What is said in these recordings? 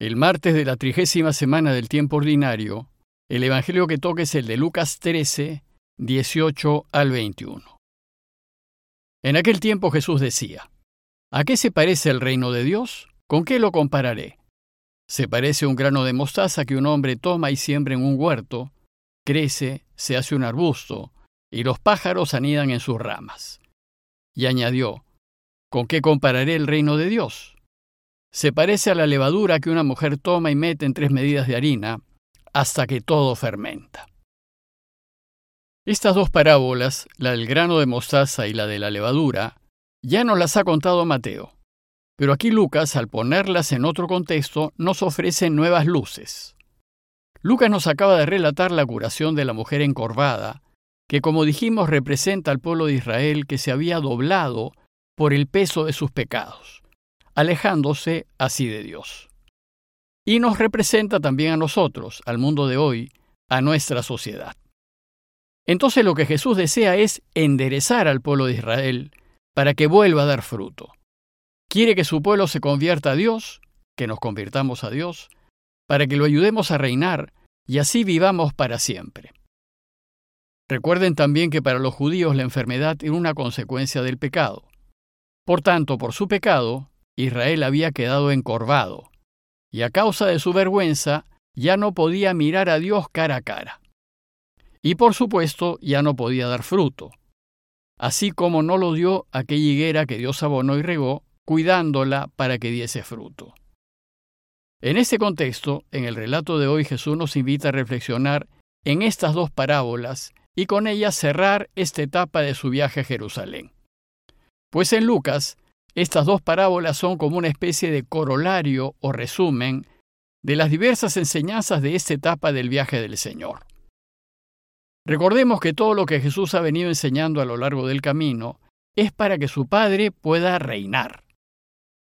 El martes de la trigésima semana del tiempo ordinario, el Evangelio que toca es el de Lucas 13, 18 al 21. En aquel tiempo Jesús decía, ¿A qué se parece el reino de Dios? ¿Con qué lo compararé? Se parece a un grano de mostaza que un hombre toma y siembra en un huerto, crece, se hace un arbusto, y los pájaros anidan en sus ramas. Y añadió, ¿Con qué compararé el reino de Dios? Se parece a la levadura que una mujer toma y mete en tres medidas de harina hasta que todo fermenta. Estas dos parábolas, la del grano de mostaza y la de la levadura, ya nos las ha contado Mateo, pero aquí Lucas, al ponerlas en otro contexto, nos ofrece nuevas luces. Lucas nos acaba de relatar la curación de la mujer encorvada, que como dijimos representa al pueblo de Israel que se había doblado por el peso de sus pecados alejándose así de Dios. Y nos representa también a nosotros, al mundo de hoy, a nuestra sociedad. Entonces lo que Jesús desea es enderezar al pueblo de Israel para que vuelva a dar fruto. Quiere que su pueblo se convierta a Dios, que nos convirtamos a Dios, para que lo ayudemos a reinar y así vivamos para siempre. Recuerden también que para los judíos la enfermedad era una consecuencia del pecado. Por tanto, por su pecado, Israel había quedado encorvado, y a causa de su vergüenza ya no podía mirar a Dios cara a cara. Y por supuesto ya no podía dar fruto, así como no lo dio aquella higuera que Dios abonó y regó, cuidándola para que diese fruto. En este contexto, en el relato de hoy Jesús nos invita a reflexionar en estas dos parábolas y con ellas cerrar esta etapa de su viaje a Jerusalén. Pues en Lucas estas dos parábolas son como una especie de corolario o resumen de las diversas enseñanzas de esta etapa del viaje del Señor. Recordemos que todo lo que Jesús ha venido enseñando a lo largo del camino es para que su Padre pueda reinar.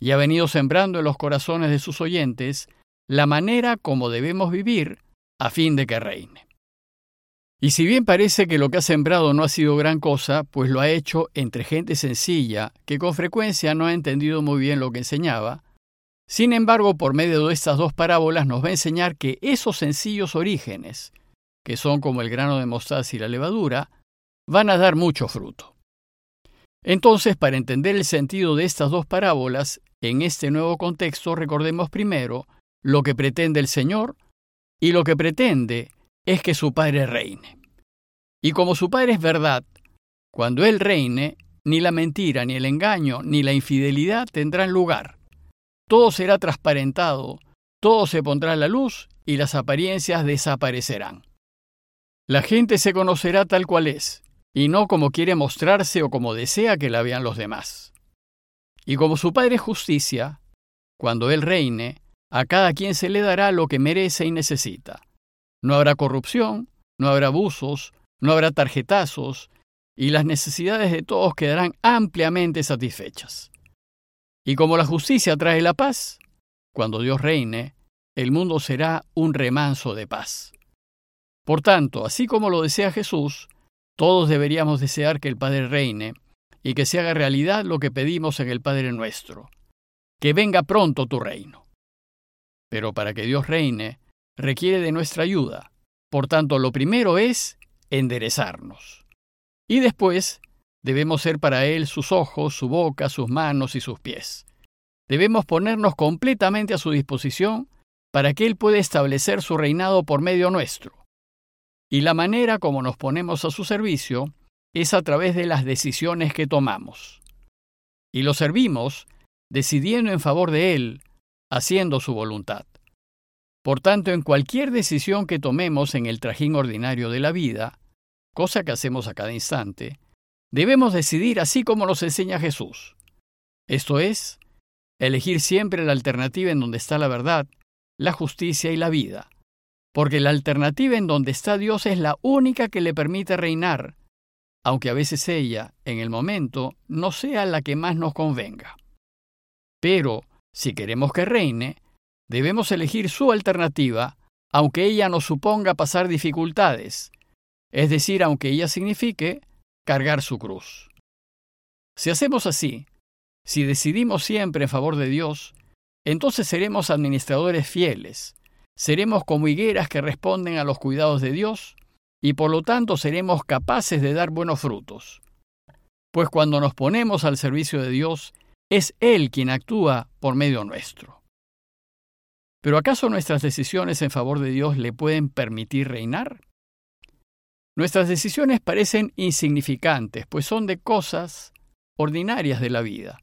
Y ha venido sembrando en los corazones de sus oyentes la manera como debemos vivir a fin de que reine. Y si bien parece que lo que ha sembrado no ha sido gran cosa, pues lo ha hecho entre gente sencilla, que con frecuencia no ha entendido muy bien lo que enseñaba, sin embargo, por medio de estas dos parábolas nos va a enseñar que esos sencillos orígenes, que son como el grano de mostaza y la levadura, van a dar mucho fruto. Entonces, para entender el sentido de estas dos parábolas, en este nuevo contexto recordemos primero lo que pretende el Señor y lo que pretende es que su Padre reine. Y como su Padre es verdad, cuando Él reine, ni la mentira, ni el engaño, ni la infidelidad tendrán lugar. Todo será transparentado, todo se pondrá a la luz y las apariencias desaparecerán. La gente se conocerá tal cual es, y no como quiere mostrarse o como desea que la vean los demás. Y como su Padre es justicia, cuando Él reine, a cada quien se le dará lo que merece y necesita. No habrá corrupción, no habrá abusos, no habrá tarjetazos, y las necesidades de todos quedarán ampliamente satisfechas. Y como la justicia trae la paz, cuando Dios reine, el mundo será un remanso de paz. Por tanto, así como lo desea Jesús, todos deberíamos desear que el Padre reine y que se haga realidad lo que pedimos en el Padre nuestro, que venga pronto tu reino. Pero para que Dios reine, requiere de nuestra ayuda. Por tanto, lo primero es enderezarnos. Y después debemos ser para Él sus ojos, su boca, sus manos y sus pies. Debemos ponernos completamente a su disposición para que Él pueda establecer su reinado por medio nuestro. Y la manera como nos ponemos a su servicio es a través de las decisiones que tomamos. Y lo servimos decidiendo en favor de Él, haciendo su voluntad. Por tanto, en cualquier decisión que tomemos en el trajín ordinario de la vida, cosa que hacemos a cada instante, debemos decidir así como nos enseña Jesús. Esto es, elegir siempre la alternativa en donde está la verdad, la justicia y la vida, porque la alternativa en donde está Dios es la única que le permite reinar, aunque a veces ella, en el momento, no sea la que más nos convenga. Pero, si queremos que reine, Debemos elegir su alternativa, aunque ella nos suponga pasar dificultades, es decir, aunque ella signifique cargar su cruz. Si hacemos así, si decidimos siempre en favor de Dios, entonces seremos administradores fieles, seremos como higueras que responden a los cuidados de Dios y por lo tanto seremos capaces de dar buenos frutos. Pues cuando nos ponemos al servicio de Dios, es Él quien actúa por medio nuestro. Pero ¿acaso nuestras decisiones en favor de Dios le pueden permitir reinar? Nuestras decisiones parecen insignificantes, pues son de cosas ordinarias de la vida.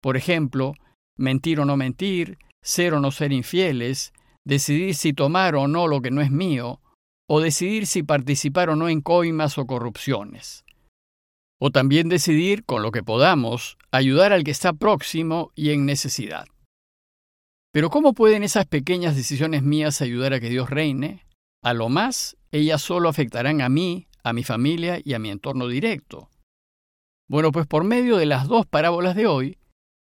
Por ejemplo, mentir o no mentir, ser o no ser infieles, decidir si tomar o no lo que no es mío, o decidir si participar o no en coimas o corrupciones. O también decidir, con lo que podamos, ayudar al que está próximo y en necesidad. Pero ¿cómo pueden esas pequeñas decisiones mías ayudar a que Dios reine? A lo más, ellas solo afectarán a mí, a mi familia y a mi entorno directo. Bueno, pues por medio de las dos parábolas de hoy,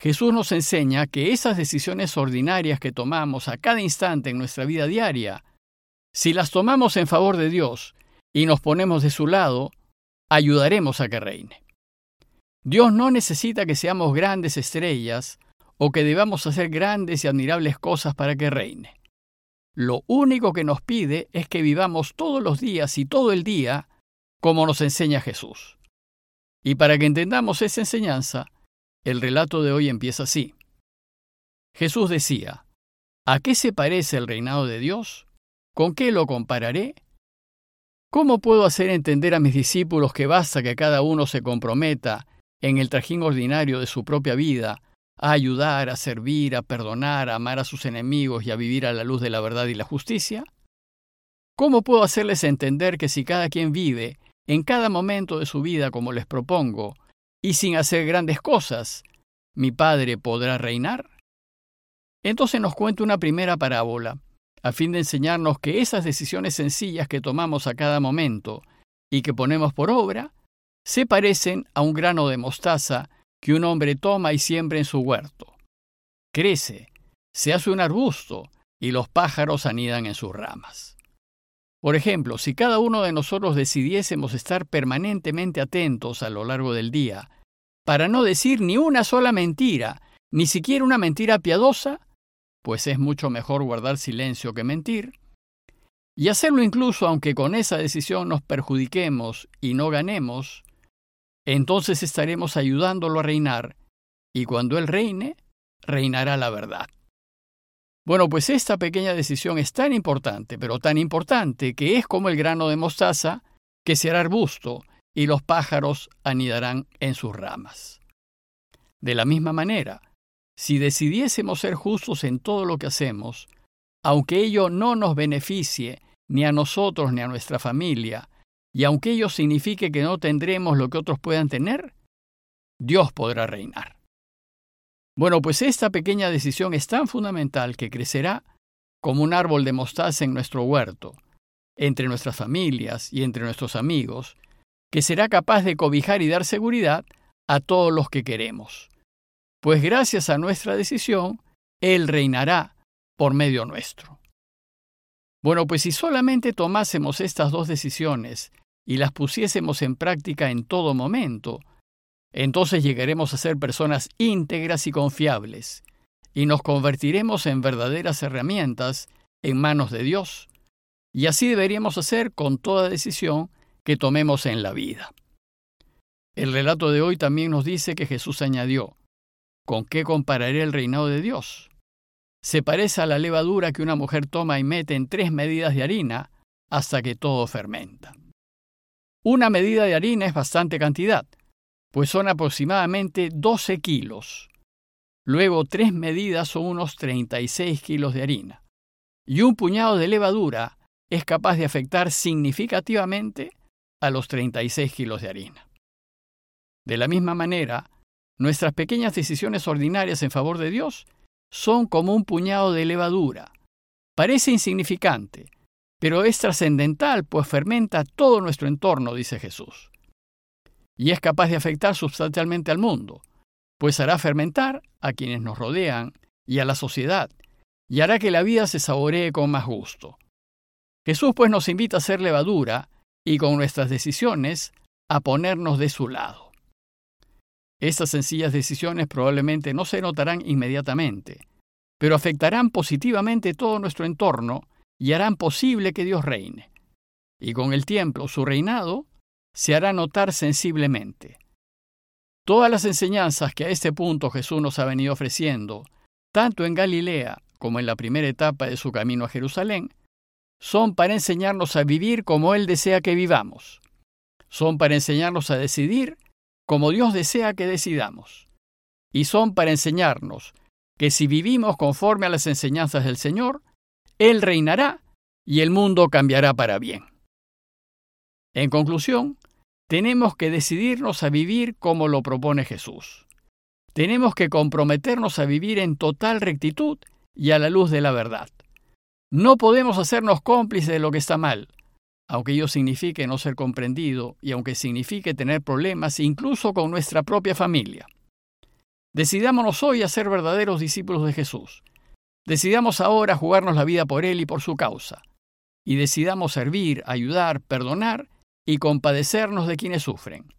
Jesús nos enseña que esas decisiones ordinarias que tomamos a cada instante en nuestra vida diaria, si las tomamos en favor de Dios y nos ponemos de su lado, ayudaremos a que reine. Dios no necesita que seamos grandes estrellas o que debamos hacer grandes y admirables cosas para que reine. Lo único que nos pide es que vivamos todos los días y todo el día como nos enseña Jesús. Y para que entendamos esa enseñanza, el relato de hoy empieza así. Jesús decía, ¿A qué se parece el reinado de Dios? ¿Con qué lo compararé? ¿Cómo puedo hacer entender a mis discípulos que basta que cada uno se comprometa en el trajín ordinario de su propia vida a ayudar, a servir, a perdonar, a amar a sus enemigos y a vivir a la luz de la verdad y la justicia? ¿Cómo puedo hacerles entender que si cada quien vive en cada momento de su vida como les propongo, y sin hacer grandes cosas, mi Padre podrá reinar? Entonces nos cuenta una primera parábola, a fin de enseñarnos que esas decisiones sencillas que tomamos a cada momento y que ponemos por obra, se parecen a un grano de mostaza que un hombre toma y siembra en su huerto. Crece, se hace un arbusto y los pájaros anidan en sus ramas. Por ejemplo, si cada uno de nosotros decidiésemos estar permanentemente atentos a lo largo del día, para no decir ni una sola mentira, ni siquiera una mentira piadosa, pues es mucho mejor guardar silencio que mentir, y hacerlo incluso aunque con esa decisión nos perjudiquemos y no ganemos, entonces estaremos ayudándolo a reinar, y cuando Él reine, reinará la verdad. Bueno, pues esta pequeña decisión es tan importante, pero tan importante, que es como el grano de mostaza que será arbusto y los pájaros anidarán en sus ramas. De la misma manera, si decidiésemos ser justos en todo lo que hacemos, aunque ello no nos beneficie ni a nosotros ni a nuestra familia, y aunque ello signifique que no tendremos lo que otros puedan tener, Dios podrá reinar. Bueno, pues esta pequeña decisión es tan fundamental que crecerá como un árbol de mostaza en nuestro huerto, entre nuestras familias y entre nuestros amigos, que será capaz de cobijar y dar seguridad a todos los que queremos. Pues gracias a nuestra decisión, Él reinará por medio nuestro. Bueno, pues si solamente tomásemos estas dos decisiones y las pusiésemos en práctica en todo momento, entonces llegaremos a ser personas íntegras y confiables, y nos convertiremos en verdaderas herramientas en manos de Dios. Y así deberíamos hacer con toda decisión que tomemos en la vida. El relato de hoy también nos dice que Jesús añadió, ¿con qué compararé el reinado de Dios? Se parece a la levadura que una mujer toma y mete en tres medidas de harina hasta que todo fermenta. Una medida de harina es bastante cantidad, pues son aproximadamente 12 kilos. Luego tres medidas son unos 36 kilos de harina. Y un puñado de levadura es capaz de afectar significativamente a los 36 kilos de harina. De la misma manera, nuestras pequeñas decisiones ordinarias en favor de Dios son como un puñado de levadura. Parece insignificante, pero es trascendental, pues fermenta todo nuestro entorno, dice Jesús. Y es capaz de afectar sustancialmente al mundo, pues hará fermentar a quienes nos rodean y a la sociedad, y hará que la vida se saboree con más gusto. Jesús pues nos invita a ser levadura y con nuestras decisiones a ponernos de su lado. Estas sencillas decisiones probablemente no se notarán inmediatamente, pero afectarán positivamente todo nuestro entorno y harán posible que Dios reine. Y con el tiempo su reinado se hará notar sensiblemente. Todas las enseñanzas que a este punto Jesús nos ha venido ofreciendo, tanto en Galilea como en la primera etapa de su camino a Jerusalén, son para enseñarnos a vivir como Él desea que vivamos. Son para enseñarnos a decidir como Dios desea que decidamos. Y son para enseñarnos que si vivimos conforme a las enseñanzas del Señor, Él reinará y el mundo cambiará para bien. En conclusión, tenemos que decidirnos a vivir como lo propone Jesús. Tenemos que comprometernos a vivir en total rectitud y a la luz de la verdad. No podemos hacernos cómplices de lo que está mal, aunque ello signifique no ser comprendido y aunque signifique tener problemas incluso con nuestra propia familia. Decidámonos hoy a ser verdaderos discípulos de Jesús. Decidamos ahora jugarnos la vida por Él y por su causa. Y decidamos servir, ayudar, perdonar y compadecernos de quienes sufren.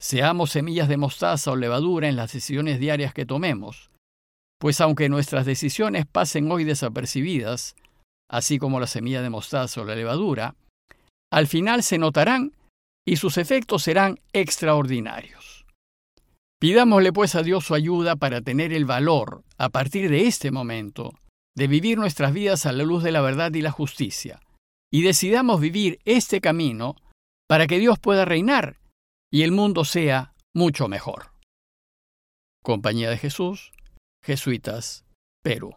Seamos semillas de mostaza o levadura en las decisiones diarias que tomemos, pues aunque nuestras decisiones pasen hoy desapercibidas, así como la semilla de mostaza o la levadura, al final se notarán y sus efectos serán extraordinarios. Pidámosle pues a Dios su ayuda para tener el valor, a partir de este momento, de vivir nuestras vidas a la luz de la verdad y la justicia, y decidamos vivir este camino para que Dios pueda reinar y el mundo sea mucho mejor. Compañía de Jesús, Jesuitas, Perú.